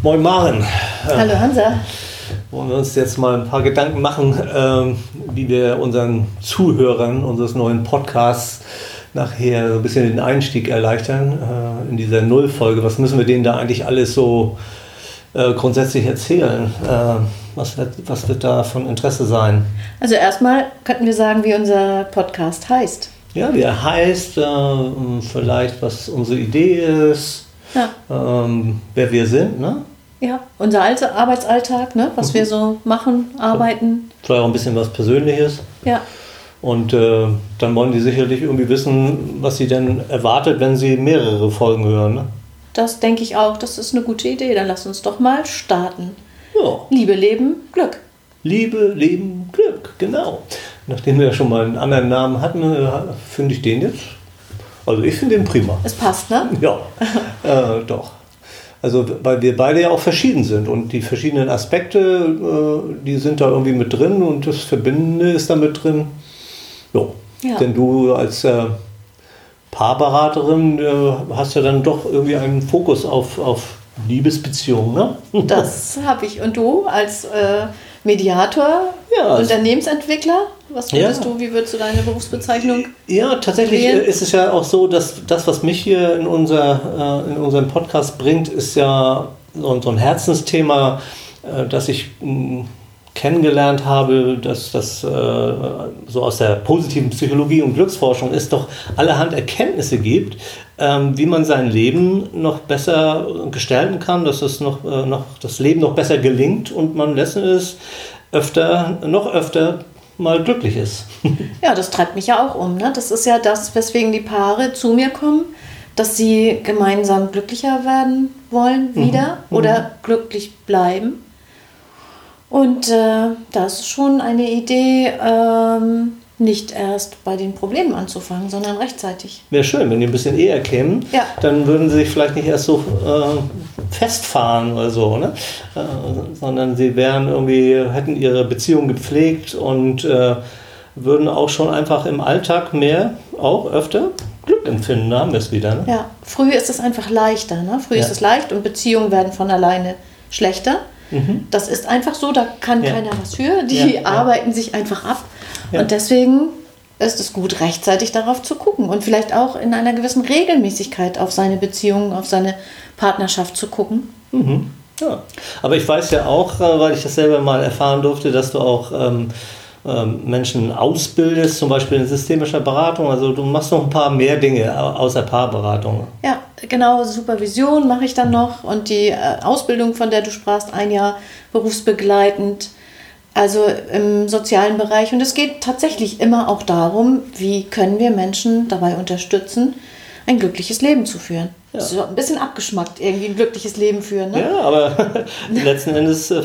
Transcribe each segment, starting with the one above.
Moin Maren. Hallo Hansa. Wollen wir uns jetzt mal ein paar Gedanken machen, äh, wie wir unseren Zuhörern unseres neuen Podcasts nachher so ein bisschen den Einstieg erleichtern äh, in dieser Nullfolge. Was müssen wir denen da eigentlich alles so äh, grundsätzlich erzählen? Äh, was, wird, was wird da von Interesse sein? Also erstmal könnten wir sagen, wie unser Podcast heißt. Ja, wie er heißt, äh, vielleicht was unsere Idee ist, ja. ähm, wer wir sind, ne? Ja, unser alter Arbeitsalltag, ne? was mhm. wir so machen, arbeiten. Vielleicht auch ein bisschen was Persönliches. Ja. Und äh, dann wollen die sicherlich irgendwie wissen, was sie denn erwartet, wenn sie mehrere Folgen hören. Ne? Das denke ich auch, das ist eine gute Idee. Dann lass uns doch mal starten. Ja. Liebe, Leben, Glück. Liebe, Leben, Glück, genau. Nachdem wir ja schon mal einen anderen Namen hatten, äh, finde ich den jetzt. Also ich finde den prima. Es passt, ne? Ja, äh, doch. Also weil wir beide ja auch verschieden sind und die verschiedenen Aspekte, äh, die sind da irgendwie mit drin und das Verbindende ist da mit drin. Jo. Ja. Denn du als äh, Paarberaterin äh, hast ja dann doch irgendwie einen Fokus auf, auf Liebesbeziehungen, ne? Das habe ich. Und du als äh, Mediator, ja, Unternehmensentwickler? Was würdest ja. du, wie würdest du deine Berufsbezeichnung? Ja, tatsächlich wählen? ist es ja auch so, dass das, was mich hier in, unser, äh, in unseren Podcast bringt, ist ja so, ein Herzensthema, äh, das ich mh, kennengelernt habe, dass das äh, so aus der positiven Psychologie und Glücksforschung es doch allerhand Erkenntnisse gibt, ähm, wie man sein Leben noch besser gestalten kann, dass es noch, äh, noch das Leben noch besser gelingt und man letzten Endes öfter, noch öfter mal glücklich ist. ja, das treibt mich ja auch um. Ne? Das ist ja das, weswegen die Paare zu mir kommen, dass sie gemeinsam glücklicher werden wollen mhm. wieder mhm. oder glücklich bleiben. Und äh, das ist schon eine Idee, ähm, nicht erst bei den Problemen anzufangen, sondern rechtzeitig. Wäre schön, wenn die ein bisschen eher kämen. Ja. Dann würden sie sich vielleicht nicht erst so äh, festfahren oder so, ne? Äh, sondern sie wären irgendwie, hätten ihre Beziehung gepflegt und äh, würden auch schon einfach im Alltag mehr, auch öfter Glück empfinden, da haben wir es wieder. Ne? Ja, früh ist es einfach leichter. Ne? Früh ja. ist es leicht und Beziehungen werden von alleine schlechter. Mhm. Das ist einfach so, da kann ja. keiner was für. Die arbeiten sich einfach ab. Und deswegen ist es gut, rechtzeitig darauf zu gucken und vielleicht auch in einer gewissen Regelmäßigkeit auf seine Beziehungen, auf seine Partnerschaft zu gucken. Mhm. Ja, aber ich weiß ja auch, äh, weil ich das selber mal erfahren durfte, dass du auch ähm, ähm, Menschen ausbildest, zum Beispiel in systemischer Beratung. Also du machst noch ein paar mehr Dinge außer Paarberatung. Ja, genau. Supervision mache ich dann noch und die äh, Ausbildung, von der du sprachst, ein Jahr berufsbegleitend. Also im sozialen Bereich. Und es geht tatsächlich immer auch darum, wie können wir Menschen dabei unterstützen, ein glückliches Leben zu führen. Ja. So ein bisschen abgeschmackt, irgendwie ein glückliches Leben führen. Ne? Ja, aber letzten Endes, äh,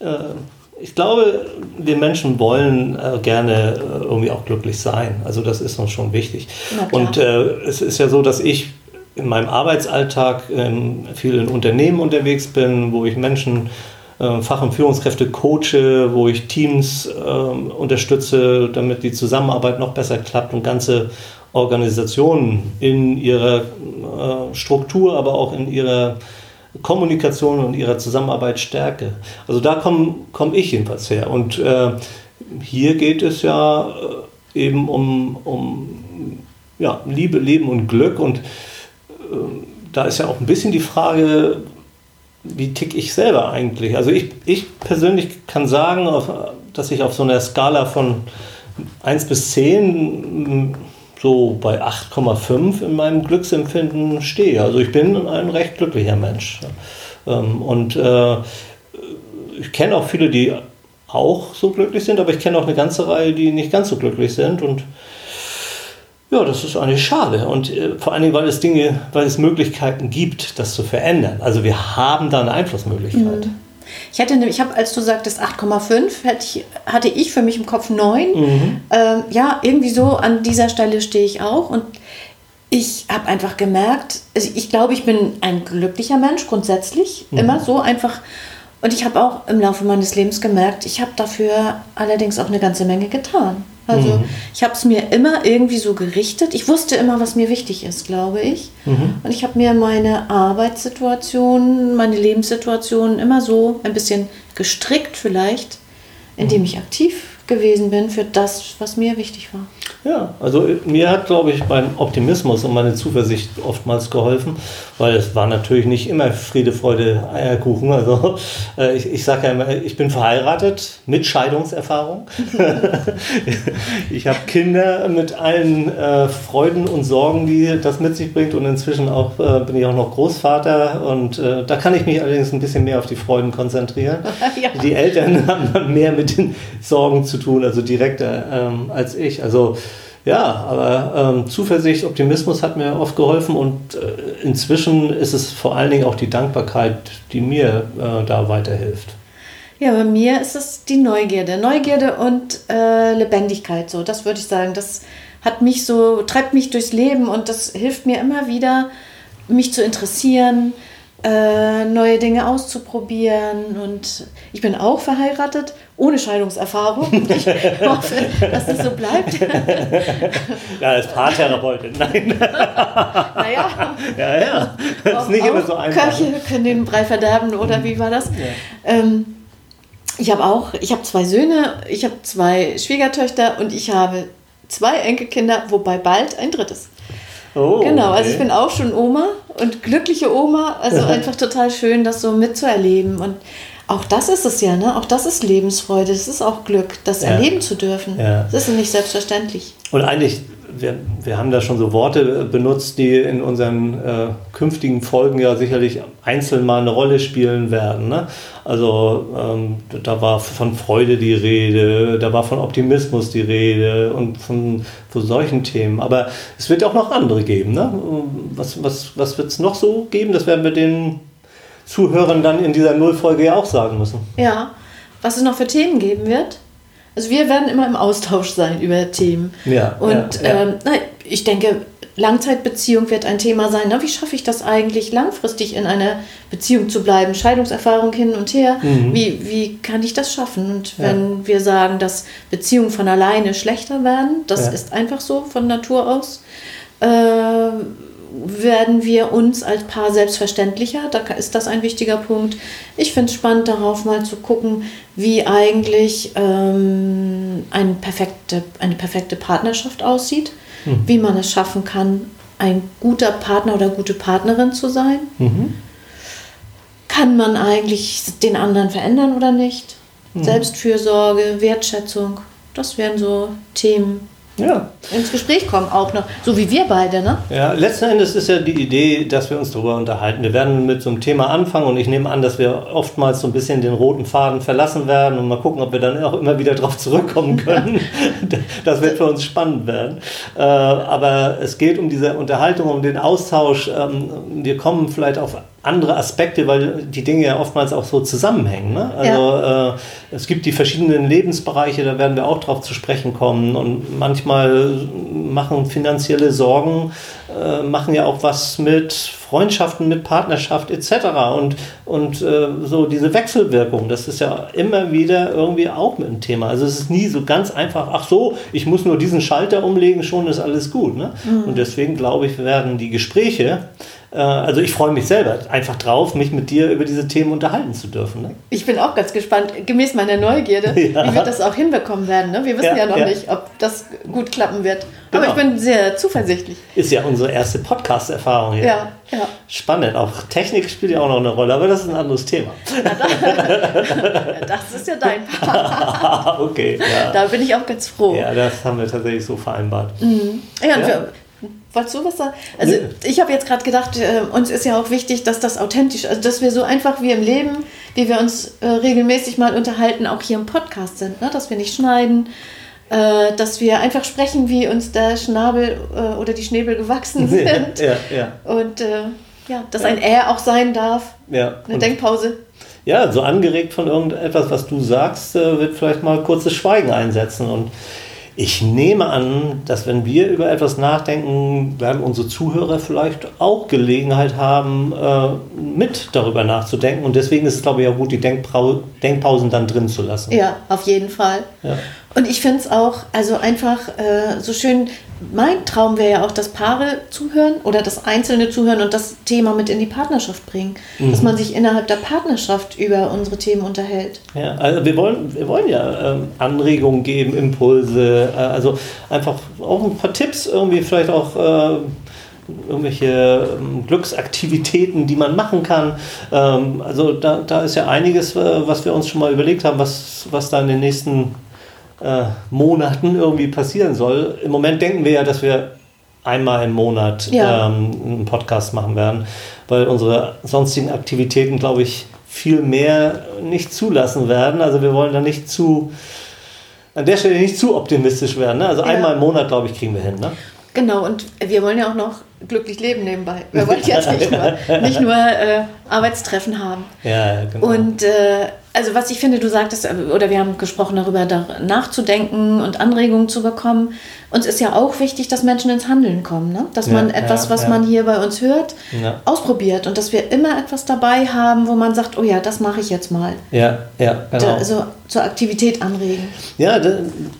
äh, ich glaube, wir Menschen wollen äh, gerne äh, irgendwie auch glücklich sein. Also das ist uns schon wichtig. Und äh, es ist ja so, dass ich in meinem Arbeitsalltag ähm, viel in Unternehmen unterwegs bin, wo ich Menschen äh, Fach- und Führungskräfte coache, wo ich Teams äh, unterstütze, damit die Zusammenarbeit noch besser klappt und ganze Organisationen in ihrer äh, Struktur, aber auch in ihrer Kommunikation und ihrer Zusammenarbeit stärke. Also da komme komm ich jedenfalls her. Und äh, hier geht es ja äh, eben um, um ja, Liebe, Leben und Glück. Und äh, da ist ja auch ein bisschen die Frage, wie tick ich selber eigentlich? Also ich, ich persönlich kann sagen, dass ich auf so einer Skala von 1 bis 10 so bei 8,5 in meinem Glücksempfinden stehe. Also ich bin ein recht glücklicher Mensch. Ähm, und äh, ich kenne auch viele, die auch so glücklich sind, aber ich kenne auch eine ganze Reihe, die nicht ganz so glücklich sind. Und ja, das ist eigentlich schade. Und äh, vor allen Dingen, weil es Dinge, weil es Möglichkeiten gibt, das zu verändern. Also wir haben da eine Einflussmöglichkeit. Mhm. Ich hatte, ich habe, als du sagtest 8,5, hatte ich, hatte ich für mich im Kopf 9. Mhm. Ähm, ja, irgendwie so an dieser Stelle stehe ich auch. Und ich habe einfach gemerkt, also ich glaube, ich bin ein glücklicher Mensch grundsätzlich, mhm. immer so einfach. Und ich habe auch im Laufe meines Lebens gemerkt, ich habe dafür allerdings auch eine ganze Menge getan. Also mhm. ich habe es mir immer irgendwie so gerichtet. Ich wusste immer, was mir wichtig ist, glaube ich. Mhm. Und ich habe mir meine Arbeitssituation, meine Lebenssituation immer so ein bisschen gestrickt vielleicht, indem mhm. ich aktiv gewesen bin für das, was mir wichtig war. Ja, also mir hat, glaube ich, mein Optimismus und meine Zuversicht oftmals geholfen, weil es war natürlich nicht immer Friede, Freude, Eierkuchen. Also äh, ich, ich sage ja immer, ich bin verheiratet mit Scheidungserfahrung. ich habe Kinder mit allen äh, Freuden und Sorgen, die das mit sich bringt und inzwischen auch äh, bin ich auch noch Großvater und äh, da kann ich mich allerdings ein bisschen mehr auf die Freuden konzentrieren. ja. Die Eltern haben mehr mit den Sorgen zu tun, also direkter ähm, als ich. Also ja, aber ähm, Zuversicht, Optimismus hat mir oft geholfen und äh, inzwischen ist es vor allen Dingen auch die Dankbarkeit, die mir äh, da weiterhilft. Ja, bei mir ist es die Neugierde. Neugierde und äh, Lebendigkeit, so, das würde ich sagen. Das hat mich so, treibt mich durchs Leben und das hilft mir immer wieder, mich zu interessieren, äh, neue Dinge auszuprobieren. Und ich bin auch verheiratet, ohne Scheidungserfahrung. Ich hoffe, dass es so bleibt. Ja, als Paartherapeutin, nein. Naja. Ja, ja. Das ist nicht immer so einfach. Köche können den Brei verderben, oder wie war das? Ja. Ähm, ich habe auch, ich habe zwei Söhne, ich habe zwei Schwiegertöchter und ich habe zwei Enkelkinder, wobei bald ein drittes. Oh, genau, also ich bin auch schon Oma und glückliche Oma. Also einfach total schön, das so mitzuerleben. Und auch das ist es ja, ne? Auch das ist Lebensfreude, das ist auch Glück, das ja. erleben zu dürfen. Ja. Das ist nicht selbstverständlich. Und eigentlich wir, wir haben da schon so Worte benutzt, die in unseren äh, künftigen Folgen ja sicherlich einzeln mal eine Rolle spielen werden. Ne? Also ähm, da war von Freude die Rede, da war von Optimismus die Rede und von, von solchen Themen. Aber es wird auch noch andere geben. Ne? Was, was, was wird es noch so geben? Das werden wir den Zuhörern dann in dieser Nullfolge ja auch sagen müssen. Ja, was es noch für Themen geben wird. Also wir werden immer im Austausch sein über Themen. Ja, und ja, ja. Ähm, ich denke, Langzeitbeziehung wird ein Thema sein. Na, wie schaffe ich das eigentlich, langfristig in einer Beziehung zu bleiben? Scheidungserfahrung hin und her. Mhm. Wie, wie kann ich das schaffen? Und wenn ja. wir sagen, dass Beziehungen von alleine schlechter werden, das ist einfach so von Natur aus, äh, werden wir uns als Paar selbstverständlicher. Da ist das ein wichtiger Punkt. Ich finde es spannend, darauf mal zu gucken, wie eigentlich ähm, eine, perfekte, eine perfekte Partnerschaft aussieht, mhm. wie man es schaffen kann, ein guter Partner oder gute Partnerin zu sein. Mhm. Kann man eigentlich den anderen verändern oder nicht? Mhm. Selbstfürsorge, Wertschätzung, das wären so Themen, ja. ins Gespräch kommen, auch noch. So wie wir beide, ne? Ja, letzten Endes ist ja die Idee, dass wir uns darüber unterhalten. Wir werden mit so einem Thema anfangen und ich nehme an, dass wir oftmals so ein bisschen den roten Faden verlassen werden und mal gucken, ob wir dann auch immer wieder darauf zurückkommen können. das wird für uns spannend werden. Äh, aber es geht um diese Unterhaltung, um den Austausch. Ähm, wir kommen vielleicht auf andere Aspekte, weil die Dinge ja oftmals auch so zusammenhängen. Ne? Also ja. äh, es gibt die verschiedenen Lebensbereiche, da werden wir auch drauf zu sprechen kommen. Und manchmal machen finanzielle Sorgen, äh, machen ja auch was mit Freundschaften, mit Partnerschaft etc. Und, und äh, so diese Wechselwirkung, das ist ja immer wieder irgendwie auch mit dem Thema. Also es ist nie so ganz einfach, ach so, ich muss nur diesen Schalter umlegen, schon ist alles gut. Ne? Mhm. Und deswegen glaube ich, werden die Gespräche also ich freue mich selber einfach drauf, mich mit dir über diese Themen unterhalten zu dürfen. Ne? Ich bin auch ganz gespannt, gemäß meiner Neugierde, ja. wie wir das auch hinbekommen werden. Ne? Wir wissen ja, ja noch ja. nicht, ob das gut klappen wird. Genau. Aber ich bin sehr zuversichtlich. Ist ja unsere erste Podcast-Erfahrung hier. Ja, ja. Spannend. Auch Technik spielt ja auch noch eine Rolle, aber das ist ein anderes Thema. das ist ja dein Part. okay. Da bin ich auch ganz froh. Ja, das haben wir tatsächlich so vereinbart. Mhm. Ja, und wir, Wolltest du was sagen? Also nee. ich habe jetzt gerade gedacht, äh, uns ist ja auch wichtig, dass das authentisch, also dass wir so einfach wie im Leben, wie wir uns äh, regelmäßig mal unterhalten, auch hier im Podcast sind, ne? dass wir nicht schneiden, äh, dass wir einfach sprechen, wie uns der Schnabel äh, oder die Schnäbel gewachsen sind. Ja, ja. Und äh, ja, dass ja. ein Er auch sein darf. Ja. Eine Und Denkpause. Ja, so angeregt von irgendetwas, was du sagst, äh, wird vielleicht mal kurzes Schweigen einsetzen und ich nehme an, dass wenn wir über etwas nachdenken, werden unsere Zuhörer vielleicht auch Gelegenheit haben, äh, mit darüber nachzudenken. Und deswegen ist es, glaube ich, auch gut, die Denkpausen dann drin zu lassen. Ja, auf jeden Fall. Ja. Und ich finde es auch, also einfach äh, so schön, mein Traum wäre ja auch, dass Paare zuhören oder das Einzelne zuhören und das Thema mit in die Partnerschaft bringen. Mhm. Dass man sich innerhalb der Partnerschaft über unsere Themen unterhält. Ja, also wir wollen, wir wollen ja ähm, Anregungen geben, Impulse, äh, also einfach auch ein paar Tipps irgendwie vielleicht auch. Äh, irgendwelche ähm, Glücksaktivitäten, die man machen kann. Ähm, also da, da ist ja einiges, äh, was wir uns schon mal überlegt haben, was, was da in den nächsten äh, Monaten irgendwie passieren soll. Im Moment denken wir ja, dass wir einmal im Monat ja. ähm, einen Podcast machen werden, weil unsere sonstigen Aktivitäten, glaube ich, viel mehr nicht zulassen werden. Also wir wollen da nicht zu, an der Stelle nicht zu optimistisch werden. Ne? Also ja. einmal im Monat, glaube ich, kriegen wir hin. Ne? Genau, und wir wollen ja auch noch glücklich leben nebenbei. Wir wollen jetzt nicht nur, nicht nur äh, Arbeitstreffen haben. Ja, genau. Und äh, also was ich finde, du sagtest, äh, oder wir haben gesprochen darüber, da nachzudenken und Anregungen zu bekommen. Uns ist ja auch wichtig, dass Menschen ins Handeln kommen. Ne? Dass ja, man etwas, ja, was ja. man hier bei uns hört, ausprobiert. Und dass wir immer etwas dabei haben, wo man sagt, oh ja, das mache ich jetzt mal. Ja, ja, genau. Da, also zur Aktivität anregen. Ja,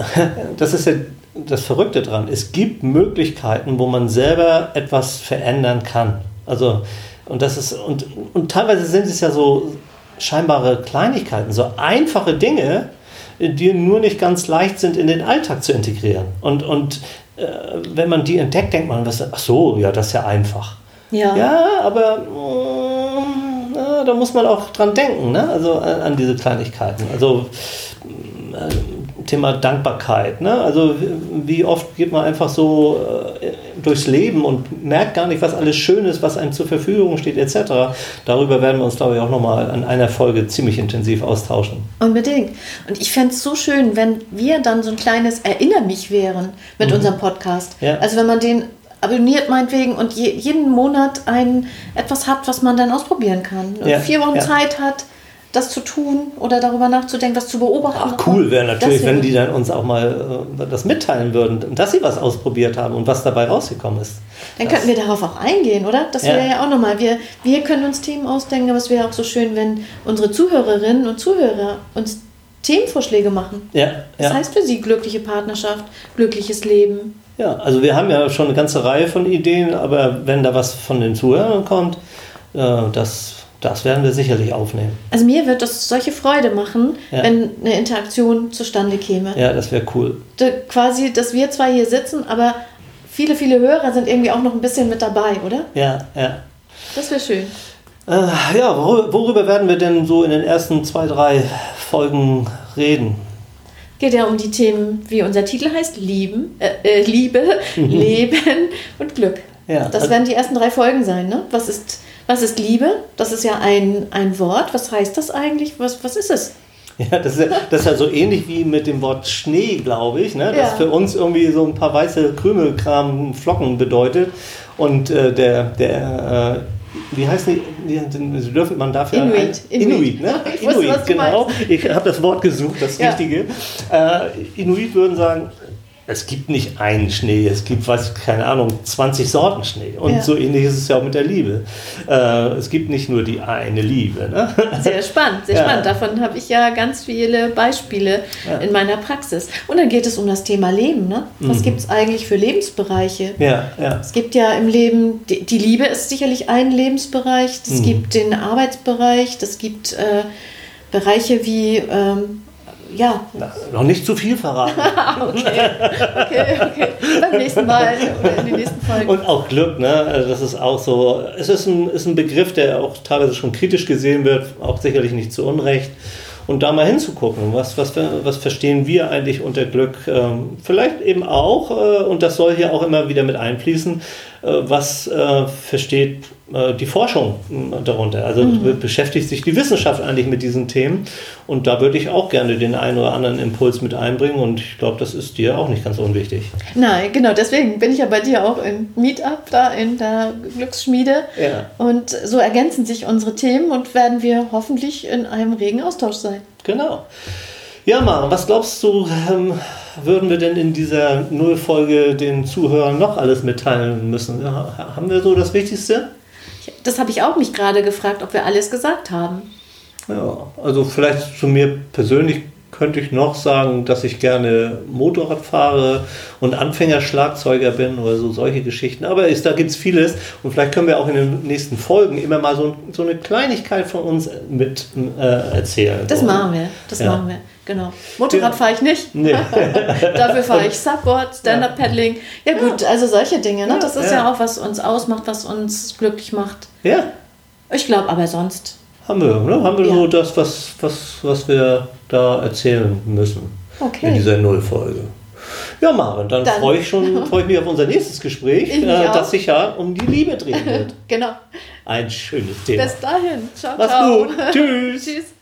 das ist ja das Verrückte dran. Es gibt Möglichkeiten, wo man selber etwas verändern kann. Also, und das ist, und, und teilweise sind es ja so scheinbare Kleinigkeiten, so einfache Dinge, die nur nicht ganz leicht sind, in den Alltag zu integrieren. Und, und äh, wenn man die entdeckt, denkt man, was, ach so, ja, das ist ja einfach. Ja, ja aber mm, na, da muss man auch dran denken, ne? also an, an diese Kleinigkeiten. Also äh, Thema Dankbarkeit. Ne? Also wie oft geht man einfach so äh, durchs Leben und merkt gar nicht, was alles schön ist, was einem zur Verfügung steht, etc. Darüber werden wir uns, glaube ich, auch nochmal an einer Folge ziemlich intensiv austauschen. Unbedingt. Und ich fände es so schön, wenn wir dann so ein kleines Erinner mich wären mit mhm. unserem Podcast. Ja. Also wenn man den abonniert meinetwegen und je, jeden Monat ein etwas hat, was man dann ausprobieren kann. Ja. Vier Wochen ja. Zeit hat das zu tun oder darüber nachzudenken, das zu beobachten. Ach, cool wäre natürlich, wenn die dann uns auch mal äh, das mitteilen würden, dass sie was ausprobiert haben und was dabei rausgekommen ist. Dann das. könnten wir darauf auch eingehen, oder? Das wäre ja. ja auch nochmal. Wir, wir können uns Themen ausdenken, aber es wäre auch so schön, wenn unsere Zuhörerinnen und Zuhörer uns Themenvorschläge machen. Ja, das heißt für sie glückliche Partnerschaft, glückliches Leben. Ja, also wir haben ja schon eine ganze Reihe von Ideen, aber wenn da was von den Zuhörern kommt, äh, das das werden wir sicherlich aufnehmen. Also mir wird das solche Freude machen, ja. wenn eine Interaktion zustande käme. Ja, das wäre cool. Da, quasi, dass wir zwei hier sitzen, aber viele, viele Hörer sind irgendwie auch noch ein bisschen mit dabei, oder? Ja, ja. Das wäre schön. Äh, ja, worüber werden wir denn so in den ersten zwei, drei Folgen reden? Geht ja um die Themen, wie unser Titel heißt, Lieben, äh, äh, Liebe, Leben und Glück. Ja, das also werden die ersten drei Folgen sein. Ne? Was ist was ist Liebe? Das ist ja ein, ein Wort. Was heißt das eigentlich? Was, was ist es? Ja das, ist ja, das ist ja so ähnlich wie mit dem Wort Schnee, glaube ich. Ne? Das ja. für uns irgendwie so ein paar weiße Krümelkram, Flocken bedeutet. Und äh, der, der äh, wie heißen die? Sie dürfen, man darf ja. Inuit. Ein, Inuit, Inuit, ne? Ich Inuit, wusste, genau. Ich habe das Wort gesucht, das ja. Richtige. Äh, Inuit würden sagen, es gibt nicht einen Schnee, es gibt, weiß ich, keine Ahnung, 20 Sorten Schnee. Und ja. so ähnlich ist es ja auch mit der Liebe. Äh, es gibt nicht nur die eine Liebe. Ne? Sehr spannend, sehr ja. spannend. Davon habe ich ja ganz viele Beispiele ja. in meiner Praxis. Und dann geht es um das Thema Leben. Ne? Was mhm. gibt es eigentlich für Lebensbereiche? Ja, ja. Es gibt ja im Leben, die, die Liebe ist sicherlich ein Lebensbereich, es mhm. gibt den Arbeitsbereich, es gibt äh, Bereiche wie ähm, ja. Na, noch nicht zu viel verraten. okay, okay, okay. Beim nächsten Mal oder in den nächsten Folgen. Und auch Glück, ne? Also das ist auch so. Es ist ein, ist ein Begriff, der auch teilweise schon kritisch gesehen wird, auch sicherlich nicht zu Unrecht. Und da mal hinzugucken, was, was, was verstehen wir eigentlich unter Glück? Ähm, vielleicht eben auch, äh, und das soll hier auch immer wieder mit einfließen, äh, was äh, versteht die Forschung äh, darunter. Also mhm. beschäftigt sich die Wissenschaft eigentlich mit diesen Themen. Und da würde ich auch gerne den einen oder anderen Impuls mit einbringen. Und ich glaube, das ist dir auch nicht ganz unwichtig. Nein, genau. Deswegen bin ich ja bei dir auch im Meetup da in der Glücksschmiede. Ja. Und so ergänzen sich unsere Themen und werden wir hoffentlich in einem regen Austausch sein. Genau. Ja, Maren, was glaubst du, ähm, würden wir denn in dieser Nullfolge den Zuhörern noch alles mitteilen müssen? Ja, haben wir so das Wichtigste? Das habe ich auch mich gerade gefragt, ob wir alles gesagt haben. Ja, also vielleicht zu mir persönlich könnte ich noch sagen, dass ich gerne Motorrad fahre und Anfängerschlagzeuger bin oder so solche Geschichten. Aber ist, da gibt es vieles und vielleicht können wir auch in den nächsten Folgen immer mal so, so eine Kleinigkeit von uns mit äh, erzählen. Das machen wir, das ja. machen wir. Genau. Motorrad fahre ich nicht. Nee. Dafür fahre ich Subboard, Stand-Up-Paddling. Ja gut, also solche Dinge. Ne? Das ist ja. ja auch, was uns ausmacht, was uns glücklich macht. Ja. Ich glaube aber sonst. Haben wir, ne? Haben wir so das, was, was, was wir da erzählen müssen. Okay. In dieser Nullfolge. Ja, Maren, dann, dann freue ich, freu ich mich auf unser nächstes Gespräch, äh, das sich ja um die Liebe drehen wird. genau. Ein schönes Thema. Bis dahin. Ciao, Mach's ciao. gut. Tschüss. Tschüss.